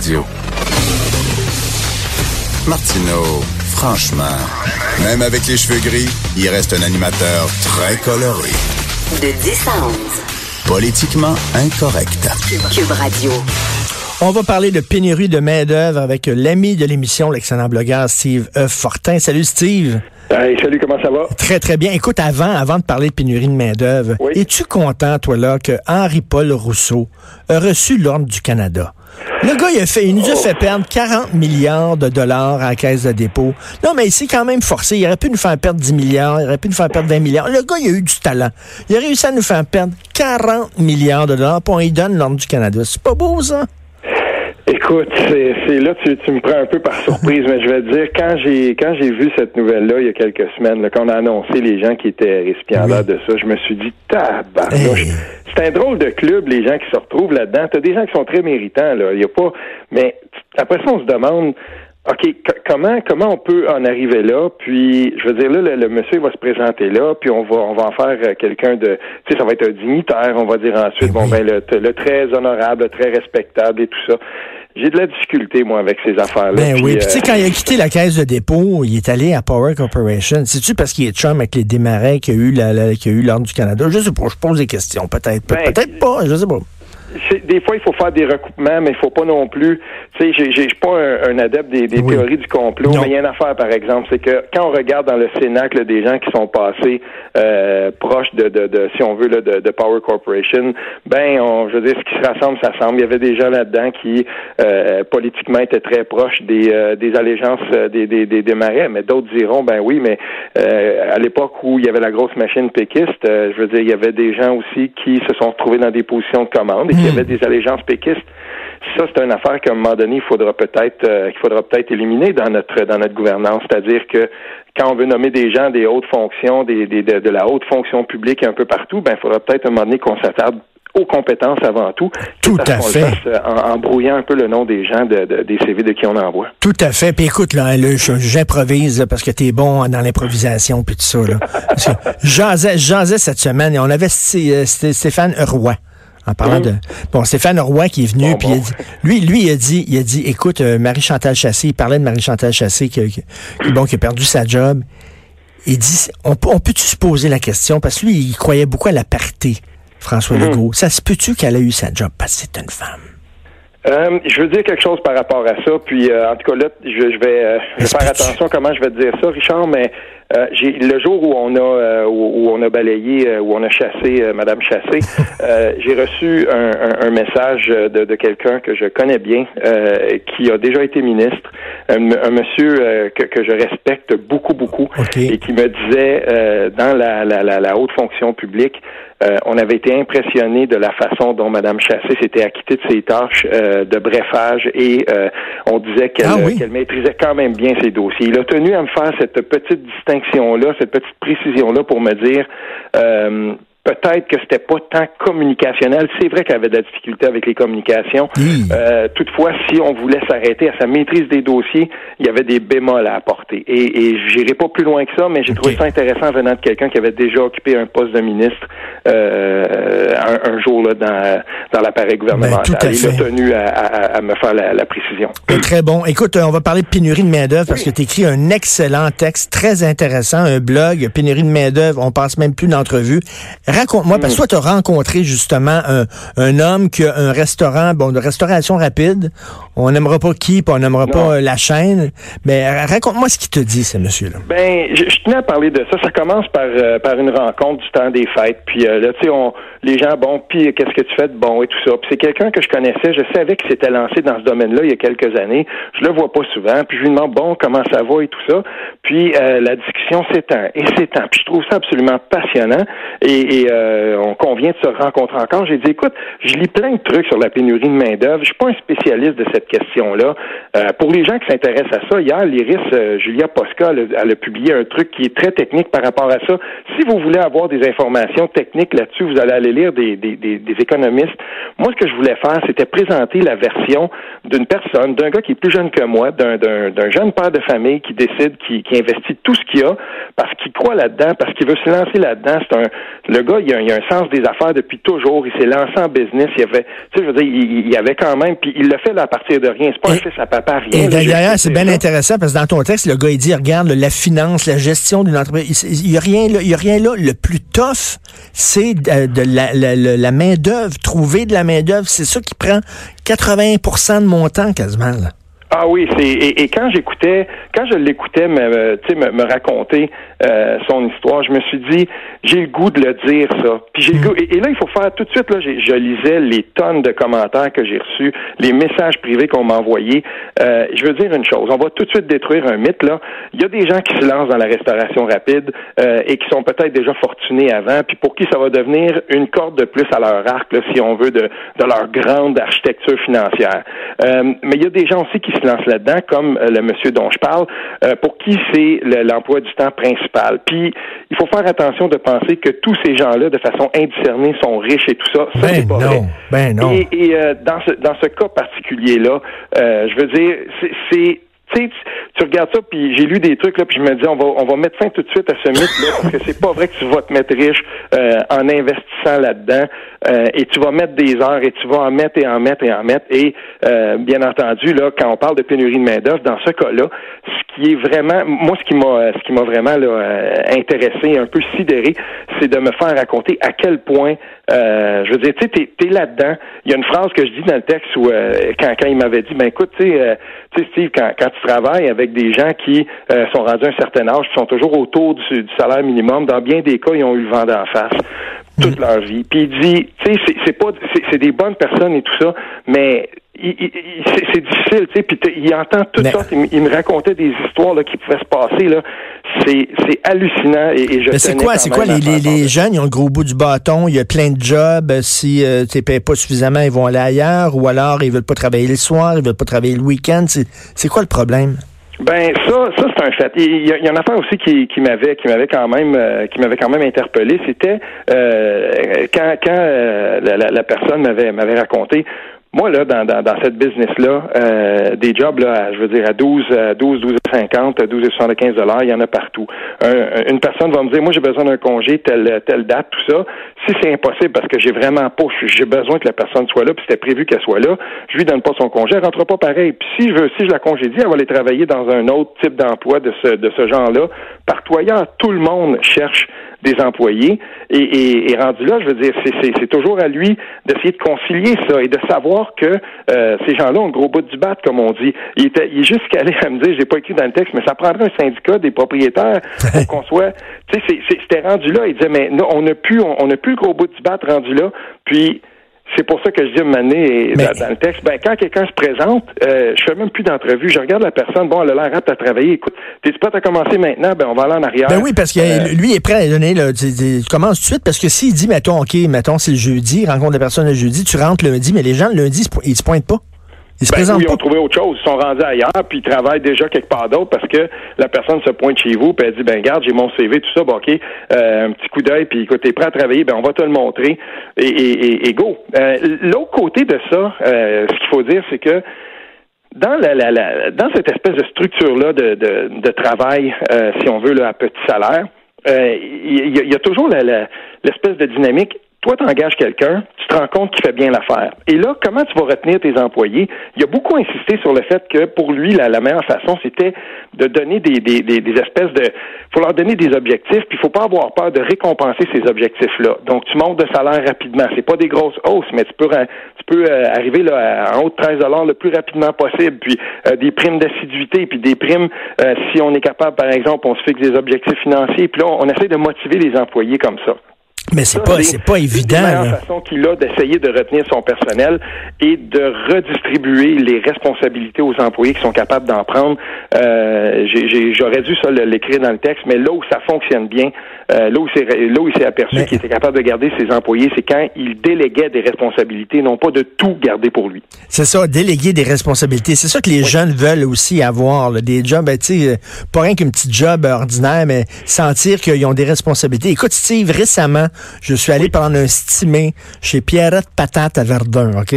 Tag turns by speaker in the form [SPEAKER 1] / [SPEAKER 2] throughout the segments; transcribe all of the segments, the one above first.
[SPEAKER 1] Radio. Martineau, franchement, même avec les cheveux gris, il reste un animateur très coloré.
[SPEAKER 2] De 10 à 11.
[SPEAKER 1] Politiquement incorrect.
[SPEAKER 2] Cube Radio.
[SPEAKER 3] On va parler de pénurie de main-d'œuvre avec l'ami de l'émission, l'excellent blogueur Steve E. Fortin. Salut Steve.
[SPEAKER 4] Hey, salut, comment ça va?
[SPEAKER 3] Très, très bien. Écoute, avant, avant de parler de pénurie de main-d'œuvre,
[SPEAKER 4] Oui.
[SPEAKER 3] es-tu content, toi, là, que Henri-Paul Rousseau a reçu l'Ordre du Canada? Le gars, il, a fait, il nous a fait perdre 40 milliards de dollars à la caisse de dépôt. Non, mais il s'est quand même forcé. Il aurait pu nous faire perdre 10 milliards, il aurait pu nous faire perdre 20 milliards. Le gars, il a eu du talent. Il a réussi à nous faire perdre 40 milliards de dollars, puis on lui donne l'Ordre du Canada. C'est pas beau, ça?
[SPEAKER 4] Écoute, c'est c'est là tu, tu me prends un peu par surprise, mais je vais te dire quand j'ai quand j'ai vu cette nouvelle-là il y a quelques semaines, là, quand on a annoncé les gens qui étaient récipiendaires de ça, je me suis dit tabarnouche.
[SPEAKER 3] Hey.
[SPEAKER 4] C'est un drôle de club les gens qui se retrouvent là-dedans. T'as des gens qui sont très méritants là, il y a pas mais après ça on se demande OK, comment comment on peut en arriver là? Puis je veux dire là le, le monsieur va se présenter là, puis on va on va en faire euh, quelqu'un de tu sais ça va être un dignitaire, on va dire ensuite bon ben le, le très honorable, le très respectable et tout ça. J'ai de la difficulté, moi, avec ces affaires-là.
[SPEAKER 3] Ben
[SPEAKER 4] Puis,
[SPEAKER 3] oui. Puis tu sais,
[SPEAKER 4] euh,
[SPEAKER 3] quand il a quitté la caisse de dépôt, il est allé à Power Corporation. C'est-tu parce qu'il est chum avec les démarrais qu'il y a eu l'Ordre du Canada? Je sais pas. Je pose des questions. Peut-être. Pe-
[SPEAKER 4] Ben,
[SPEAKER 3] Peut-être pas. Je sais pas.
[SPEAKER 4] Des fois, il faut faire des recoupements, mais il faut pas non plus. Tu sais, je suis pas un, un adepte des, des
[SPEAKER 3] Oui.
[SPEAKER 4] théories du complot,
[SPEAKER 3] Non.
[SPEAKER 4] mais il y a une affaire, par exemple, c'est que quand on regarde dans le cénacle des gens qui sont passés euh, proches de, de, de, si on veut, là, de, de Power Corporation, ben, on, je veux dire, ce qui se rassemble, ça semble. Il y avait des gens là-dedans qui euh, politiquement étaient très proches des, euh, des allégeances euh, des, des, des, des marais, mais d'autres diront, ben oui, mais euh, à l'époque où il y avait la grosse machine péquiste, euh, je veux dire, il y avait des gens aussi qui se sont retrouvés dans des positions de commande et qui
[SPEAKER 3] Hmm.
[SPEAKER 4] avaient des allégeances péquistes. Ça, c'est une affaire qu'à un moment donné, il faudra peut-être euh, qu'il faudra peut-être éliminer dans notre dans notre gouvernance. C'est-à-dire que quand on veut nommer des gens des hautes fonctions, des, des- de, de la haute fonction publique un peu partout, ben il faudra peut-être à un moment donné qu'on s'attarde aux compétences avant tout.
[SPEAKER 3] Tout à fait.
[SPEAKER 4] le fasse, euh, En, en brouillant un peu le nom des gens de, de- des CV de qui on envoie.
[SPEAKER 3] Tout à fait. Puis écoute, là, là, j'improvise parce que t'es bon dans l'improvisation puis tout ça. Là. J'asais, cette semaine et on avait euh, Sté- Stéphane Roy. En parlant de bon Stéphane Roy qui est venu
[SPEAKER 4] Bon,
[SPEAKER 3] puis
[SPEAKER 4] bon.
[SPEAKER 3] il a dit- lui lui il a dit il a dit écoute euh, Marie Chantal Chassé il parlait de Marie Chantal Chassé qui, qui- bon qui a perdu sa job. Il dit on, peut- on peut-tu se poser la question? Parce que lui il croyait beaucoup à la parité François
[SPEAKER 4] Mhm.
[SPEAKER 3] Legault. Ça se peut-tu qu'elle a eu sa job? Parce que c'est une femme.
[SPEAKER 4] Euh, je veux dire quelque chose par rapport à ça, puis euh, en tout cas là, je, je vais, euh, faire attention à comment je vais te dire ça, Richard, mais euh, j'ai le jour où on a euh, où, où on a balayé, euh, où on a chassé euh, Madame Chassé, euh, j'ai reçu un, un- un message de, de quelqu'un que je connais bien, euh, qui a déjà été ministre, un, un monsieur euh, que, que je respecte beaucoup beaucoup, et qui me disait euh, dans la, la, la, la haute fonction publique, euh, on avait été impressionné de la façon dont Mme Chassé s'était acquittée de ses tâches euh, de brefage et euh, on disait qu'elle
[SPEAKER 3] Ah oui?
[SPEAKER 4] qu'elle maîtrisait quand même bien ses dossiers. Il a tenu à me faire cette petite distinction-là, cette petite précision-là pour me dire euh, peut-être que c'était pas tant communicationnel. C'est vrai qu'elle avait de la difficulté avec les communications. Euh, toutefois, si on voulait s'arrêter à sa maîtrise des dossiers, il y avait des bémols à apporter. Et, et j'irai pas plus loin que ça, mais j'ai trouvé ça intéressant venant de quelqu'un qui avait déjà occupé un poste de ministre euh, un, un jour là, dans, dans l'appareil gouvernemental.
[SPEAKER 3] Ben, à
[SPEAKER 4] Il a tenu à, à- à me faire la, la précision.
[SPEAKER 3] Très bon. Écoute, euh, on va parler de pénurie de main-d'œuvre parce que tu écris un excellent texte, très intéressant, un blog, pénurie de main-d'œuvre, on passe même plus d'entrevue. Raconte-moi, parce que toi, tu as rencontré justement un, un homme qui a un restaurant, bon, de restauration rapide. On n'aimera pas qui, puis on n'aimera pas euh, la chaîne. Mais euh, raconte-moi ce qu'il te dit, ce monsieur-là.
[SPEAKER 4] Ben, je, je tenais à parler de ça. Ça commence par euh, par une rencontre du temps des fêtes. Puis euh, là, tu sais, les gens, bon, puis qu'est-ce que tu fais de bon et tout ça. Puis c'est quelqu'un que je connaissais. Je savais qu'il s'était lancé dans ce domaine-là il y a quelques années. Je le vois pas souvent. Puis je lui demande bon, comment ça va et tout ça. Puis euh, la discussion s'étend et s'étend. Puis je trouve ça absolument passionnant. Et, et, euh, on convient de se rencontrer encore. J'ai dit, écoute, je lis plein de trucs sur la pénurie de main d'œuvre. Je suis pas un spécialiste de cette question-là. Euh, pour les gens qui s'intéressent à ça, hier, l'Iris euh, Julia Posca, elle, a- publié un truc qui est très technique par rapport à ça. Si vous voulez avoir des informations techniques là-dessus, vous allez aller lire des, des, des, économistes. Moi, ce que je voulais faire, c'était présenter la version d'une personne, d'un gars qui est plus jeune que moi, d'un, d'un, jeune père de famille qui décide, qui, qui investit tout ce qu'il a parce qu'il croit là-dedans, parce qu'il veut se lancer là-dedans. C'est un, le gars, il a, il a, un sens des affaires depuis toujours. Il s'est lancé en business. Il avait, tu sais, je veux dire, il, il avait quand même, puis il le fait là, à partir de rien. C'est pas un fils à papa, rien.
[SPEAKER 3] Et d'ailleurs, c'est bien intéressant parce que dans ton texte, le gars, il dit, regarde, la finance, la gestion d'une entreprise, il n'y a rien là, il y a rien là. Le plus tough, c'est de, la, la, la main-d'œuvre. Trouver de la main-d'œuvre, c'est ça qui prend 80% de mon temps quasiment. Là.
[SPEAKER 4] Ah oui, c'est et, quand j'écoutais, quand je l'écoutais me, me, me raconter euh, son histoire, je me suis dit j'ai le goût de le dire ça. Puis j'ai le goût et, là il faut faire tout de suite là, je lisais les tonnes de commentaires que j'ai reçus, les messages privés qu'on m'a envoyés. Euh, je veux dire une chose, on va tout de suite détruire un mythe là. Il y a des gens qui se lancent dans la restauration rapide euh, et qui sont peut-être déjà fortunés avant, puis pour qui ça va devenir une corde de plus à leur arc là, si on veut de, de leur grande architecture financière. mais il y a des gens aussi qui se lance là-dedans, comme euh, le monsieur dont je parle, euh, pour qui c'est l'emploi du temps principal. Puis, il faut faire attention de penser que tous ces gens-là, de façon indiscernée, sont riches et tout ça. Ça,
[SPEAKER 3] ben pas non, Ben non.
[SPEAKER 4] Et, euh, dans, ce, dans ce cas particulier-là, je veux dire, c'est tu, tu regardes ça, puis j'ai lu des trucs, là, puis je me dis, on va, on va mettre fin tout de suite à ce mythe-là, parce que c'est pas vrai que tu vas te mettre riche en investissant là-dedans. Euh, et tu vas mettre des heures et tu vas en mettre et en mettre et en mettre. Et euh, bien entendu, là, quand on parle de pénurie de main-d'œuvre, dans ce cas-là, ce qui est vraiment moi ce qui m'a ce qui m'a vraiment là, euh, intéressé, un peu sidéré, c'est de me faire raconter à quel point je veux dire, tu sais, t'es, là-dedans. Il y a une phrase que je dis dans le texte où quand, quand il m'avait dit, ben écoute, tu sais, Steve, quand, quand tu travailles avec des gens qui sont rendus à un certain âge, qui sont toujours autour du, du salaire minimum, dans bien des cas, ils ont eu le vent d'en face toute mm. leur vie. Puis il dit, tu sais, c'est pas, c'est des bonnes personnes et tout ça, mais c'est difficile, tu sais, puis il entend toutes sortes. Il, me racontait des histoires là, qui pouvaient se passer là. C'est hallucinant et, et je.
[SPEAKER 3] Mais c'est quoi, c'est quoi les, les, jeunes Ils ont le gros bout du bâton. Il y a plein de jobs. Si euh, tu payes pas suffisamment, ils vont aller ailleurs, ou alors ils veulent pas travailler le soir, ils veulent pas travailler le week-end. C'est quoi le problème?
[SPEAKER 4] Ben ça, ça c'est un fait. Il y, a, il a une affaire aussi qui, qui m'avait, qui m'avait quand même, euh, qui m'avait quand même interpellé. C'était euh, quand, quand euh, la, la, personne m'avait, m'avait raconté moi, là, dans, dans, dans cette business-là, euh, des jobs, là, je veux dire, à 12, à 12, 12 50, 12 75 dollars, il y en a partout. une personne va me dire, moi, j'ai besoin d'un congé, telle, telle date, tout ça. Si c'est impossible parce que j'ai vraiment pas, j'ai besoin que la personne soit là, puis c'était prévu qu'elle soit là, je lui donne pas son congé, elle rentre pas pareil. Puis si je veux, si je la congédie, elle va aller travailler dans un autre type d'emploi de ce, de ce genre-là. Partout ailleurs, tout le monde cherche des employés. Et, et, rendu là, je veux dire, c'est toujours à lui d'essayer de concilier ça et de savoir que euh, ces gens-là ont le gros bout du bat, comme on dit. Il, était, il est juste calé à me dire, j'ai pas écrit dans le texte, mais ça prendrait un syndicat des propriétaires pour qu'on soit. Tu sais, c'était rendu là. Il disait, mais non, on n'a plus, on, on a plus le gros bout du bat rendu là. Puis c'est pour ça que je dis une année dans, le texte, ben, quand quelqu'un se présente, euh, je fais même plus d'entrevue. Je regarde la personne, bon, elle a l'air apte à travailler. Écoute, t'es prêt à commencer maintenant? Ben, on va aller en arrière.
[SPEAKER 3] Ben oui, parce que euh, lui est prêt à donner, là, tu, commences tout de suite, parce que s'il dit, mettons, OK, mettons, c'est le jeudi, rencontre la personne le jeudi, tu rentres lundi, mais les gens, le lundi, ils se pointent pas.
[SPEAKER 4] Ils se ben, ont trouvé autre chose. Ils sont rendus ailleurs, puis ils travaillent déjà quelque part d'autre parce que la personne se pointe chez vous, puis elle dit, ben garde, j'ai mon CV, tout ça, bon, OK, euh, un petit coup d'œil, puis écoute, t'es prêt à travailler, ben on va te le montrer, et, et, et, go. Euh, l'autre côté de ça, euh, ce qu'il faut dire, c'est que dans la, la, dans cette espèce de structure-là de, de, de travail, si on veut, là, à petit salaire, il y, y, a toujours l'espèce de dynamique toi, tu engages quelqu'un, tu te rends compte qu'il fait bien l'affaire. Et là, comment tu vas retenir tes employés? Il a beaucoup insisté sur le fait que pour lui, la, meilleure façon, c'était de donner des, des, des, espèces de... faut leur donner des objectifs, puis il faut pas avoir peur de récompenser ces objectifs-là. Donc, tu montes de salaire rapidement. C'est pas des grosses hausses, mais tu peux, tu peux euh, arriver là, à haut de 13 le plus rapidement possible. Puis euh, des primes d'assiduité, puis des primes, euh, si on est capable, par exemple, on se fixe des objectifs financiers, puis là, on essaie de motiver les employés comme ça.
[SPEAKER 3] Mais c'est pas, c'est pas évident. C'est
[SPEAKER 4] la façon qu'il a d'essayer de retenir son personnel et de redistribuer les responsabilités aux employés qui sont capables d'en prendre. Euh, j'aurais dû ça l'écrire dans le texte, mais là où ça fonctionne bien, là où c'est là où il s'est aperçu qu'il était capable de garder ses employés, c'est quand il déléguait des responsabilités, non pas de tout garder pour lui.
[SPEAKER 3] C'est ça, déléguer des responsabilités. C'est ça que les jeunes veulent aussi avoir, des jobs, ben, tu sais, pas rien qu'un petit job ordinaire, mais sentir qu'ils ont des responsabilités. Écoute, Steve, récemment, je suis allé prendre un stimé chez Pierrette Patate à Verdun, OK?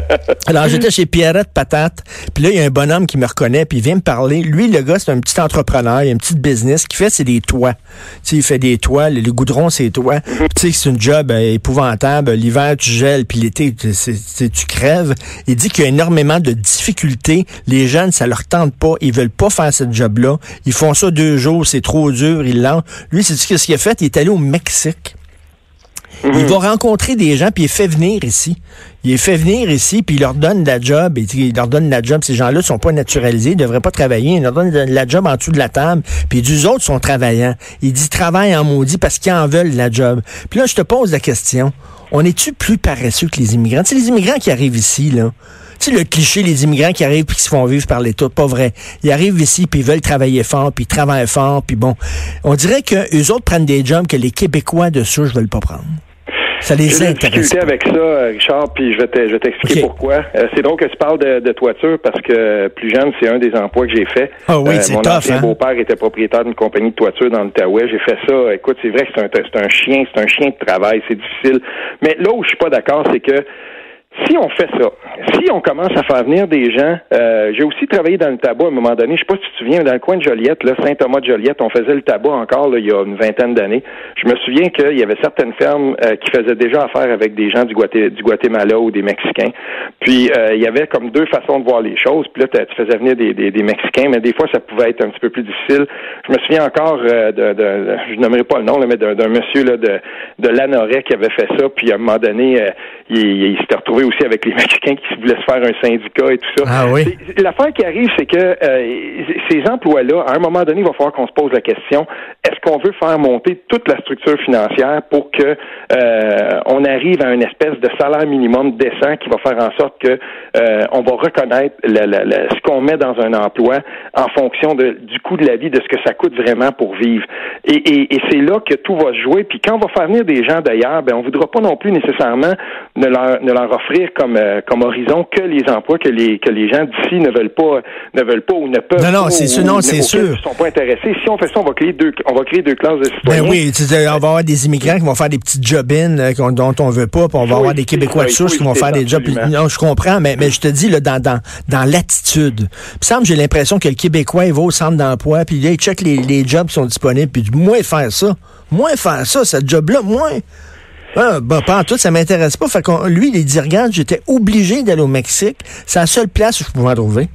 [SPEAKER 3] Alors, j'étais chez Pierrette Patate, puis là, il y a un bonhomme qui me reconnaît, puis il vient me parler. Lui, le gars, c'est un petit entrepreneur, il a une petite business. qui fait, c'est des toits. Tu sais, il fait des toits, le, goudron, c'est toits. Mhm. Tu sais, c'est une job euh, épouvantable. L'hiver, tu gèles, puis l'été, tu crèves. Il dit qu'il y a énormément de difficultés. Les jeunes, ça leur tente pas. Ils veulent pas faire ce job-là. Ils font ça deux jours, c'est trop dur, ils lancent. Lui, c'est ce qu'il a fait. Il est allé au Mexique. Il mhm. va rencontrer des gens, puis il fait venir ici. Il est fait venir ici, puis il leur donne la job. Et il leur donne la job. Ces gens-là sont pas naturalisés, ils devraient pas travailler. Il leur donne la job en dessous de la table. Puis les autres sont travaillants. Il dit travaille en maudit parce qu'ils en veulent la job. Puis là, je te pose la question. On est-tu plus paresseux que les immigrants? C'est les immigrants qui arrivent ici, là. Tu sais, le cliché, les immigrants qui arrivent puis qui se font vivre par l'État, pas vrai. Ils arrivent ici puis ils veulent travailler fort, puis ils travaillent fort, puis bon. On dirait que eux autres prennent des jobs que les Québécois de souche veulent pas prendre. Ça les
[SPEAKER 4] J'ai difficulté avec ça, Richard, puis je vais t'expliquer pourquoi. Euh, c'est drôle que tu parles de, toiture parce que plus jeune, c'est un des emplois que j'ai fait.
[SPEAKER 3] Ah oui, euh,
[SPEAKER 4] mon
[SPEAKER 3] ancien
[SPEAKER 4] hein? beau-père était propriétaire d'une compagnie de toiture dans l'Outaouais. J'ai fait ça. Écoute, c'est vrai que c'est un, un chien, c'est un chien de travail, c'est difficile. Mais là où je suis pas d'accord, c'est que si on fait ça, si on commence à faire venir des gens, euh, j'ai aussi travaillé dans le tabac à un moment donné, je sais pas si tu te souviens, dans le coin de Joliette, là, Saint-Thomas de Joliette, on faisait le tabac encore là, il y a une vingtaine d'années. Je me souviens qu'il y avait certaines fermes euh, qui faisaient déjà affaire avec des gens du, du Guatemala ou des Mexicains. Puis euh, il y avait comme deux façons de voir les choses. Puis là, tu faisais venir des, des, Mexicains, mais des fois ça pouvait être un petit peu plus difficile. Je me souviens encore de, de, je nommerai pas le nom, là, mais d'un monsieur là, de, de Lanoret qui avait fait ça. Puis à un moment donné, il, il s'était retrouvé aussi avec les Mexicains qui voulaient se faire un syndicat et tout ça.
[SPEAKER 3] Ah oui.
[SPEAKER 4] L'affaire qui arrive, c'est que euh, ces emplois-là, à un moment donné, il va falloir qu'on se pose la question est-ce qu'on veut faire monter toute la structure financière pour que euh, on arrive à une espèce de salaire minimum décent qui va faire en sorte que euh, on va reconnaître ce qu'on met dans un emploi en fonction de, du coût de la vie, de ce que ça coûte vraiment pour vivre. Et, c'est là que tout va se jouer. Puis quand on va faire venir des gens d'ailleurs, ben on voudra pas non plus nécessairement ne leur, ne leur offrir comme euh, comme horizon que les emplois que les que les gens d'ici ne veulent pas ne veulent pas ou ne peuvent
[SPEAKER 3] non non c'est sûr non c'est sûr.
[SPEAKER 4] sont pas intéressés. Si on fait ça on va créer deux on va créer deux classes de citoyens.
[SPEAKER 3] ben oui on va avoir des immigrants qui vont faire des petites job-in euh, dont on veut pas puis on va avoir des Québécois de souche qui vont faire des jobs. non je comprends mais mais je te dis là dans dans dans l'attitude. Il semble j'ai l'impression que le Québécois il va au centre d'emploi puis il check les les jobs qui sont disponibles puis moins faire ça. Moins faire ça ce job là moins ah, bah, pas en tout, ça m'intéresse pas. Fait lui, il dit, regarde, j'étais obligé d'aller au Mexique. C'est la seule place où je pouvais en trouver.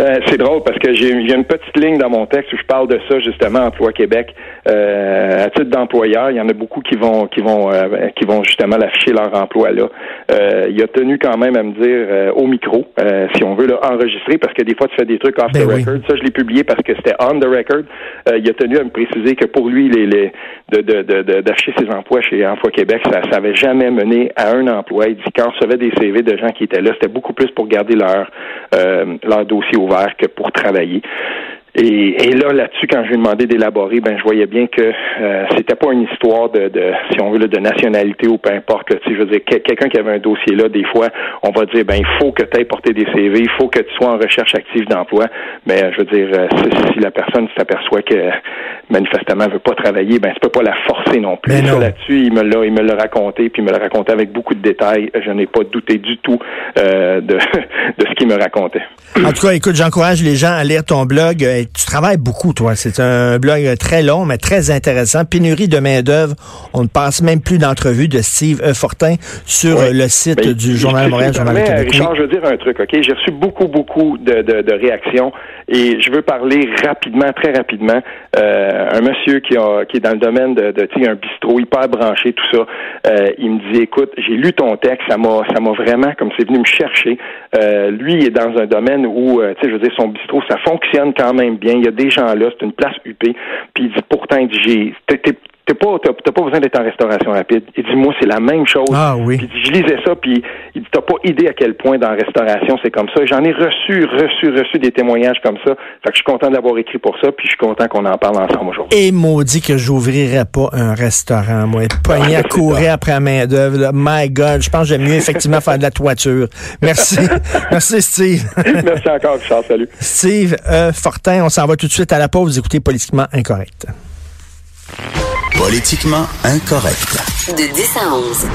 [SPEAKER 4] Euh, c'est drôle parce que j'ai une petite ligne dans mon texte où je parle de ça justement, Emploi Québec. Euh, à titre d'employeur, il y en a beaucoup qui vont qui vont euh, qui vont justement l'afficher leur emploi là. il a tenu quand même à me dire au micro, si on veut là, enregistrer, parce que des fois tu fais des trucs off the ben record. Ça, je l'ai publié parce que c'était on the record. il a tenu à me préciser que pour lui, les, les de, d'afficher ses emplois chez Emploi Québec, ça n'avait jamais mené à un emploi. Il dit qu'on recevait des CV de gens qui étaient là, c'était beaucoup plus pour garder leur leur dossier ouvert que pour travailler. Et, et, là, là-dessus, quand je lui ai demandé d'élaborer, ben je voyais bien que euh, c'était pas une histoire de, de, si on veut, de nationalité ou peu importe. Tu sais, je veux dire, quelqu'un qui avait un dossier là, des fois, on va dire, ben il faut que tu aies porté des CV, il faut que tu sois en recherche active d'emploi. Mais je veux dire, euh, si, la personne s'aperçoit que manifestement veut pas travailler, ben tu peux pas la forcer non plus. Là-dessus, il me l'a, il me l'a raconté, puis il me l'a raconté avec beaucoup de détails. Je n'ai pas douté du tout euh, de, de ce qu'il me racontait.
[SPEAKER 3] En tout cas, écoute, j'encourage les gens à lire ton blog. Euh, tu travailles beaucoup, toi. C'est un blog très long, mais très intéressant. Pénurie de main-d'œuvre. On ne passe même plus d'entrevue de Steve e. Fortin sur le site ben, du Journal Montréal, Journal Québec.
[SPEAKER 4] Richard, je veux dire un truc, OK? J'ai reçu beaucoup, beaucoup de, de, de, réactions et je veux parler rapidement, très rapidement. Euh, un monsieur qui, a, qui est dans le domaine de, de un bistrot hyper branché, tout ça. Euh, il me dit, écoute, j'ai lu ton texte, ça m'a, ça m'a vraiment, comme c'est venu me chercher. Euh, lui, il est dans un domaine où, tu sais, je veux dire, son bistrot, ça fonctionne quand même bien. Il y a des gens là, c'est une place huppée. Puis il dit, pourtant, j'ai, t'as pas, t'as, t'as pas besoin d'être en restauration rapide. Il dit, moi, c'est la même chose.
[SPEAKER 3] Ah oui.
[SPEAKER 4] Puis je lisais ça, puis il dit, t'as pas idée à quel point dans la restauration, c'est comme ça. J'en ai reçu, reçu, reçu des témoignages comme ça. Fait que je suis content d'avoir écrit pour ça, puis je suis content qu'on en parle ensemble aujourd'hui.
[SPEAKER 3] Et maudit que j'ouvrirais pas un restaurant, moi. Pogné à
[SPEAKER 4] c'est
[SPEAKER 3] courir après la main d'œuvre. My God, je pense que j'aime mieux effectivement faire de la toiture. Merci. Merci, Steve.
[SPEAKER 4] Merci encore, Richard. Salut.
[SPEAKER 3] Steve euh, Fortin, on s'en va tout de suite à la pause. Vous écoutez Politiquement Incorrect.
[SPEAKER 1] Politiquement incorrect.
[SPEAKER 2] De 10 à 11.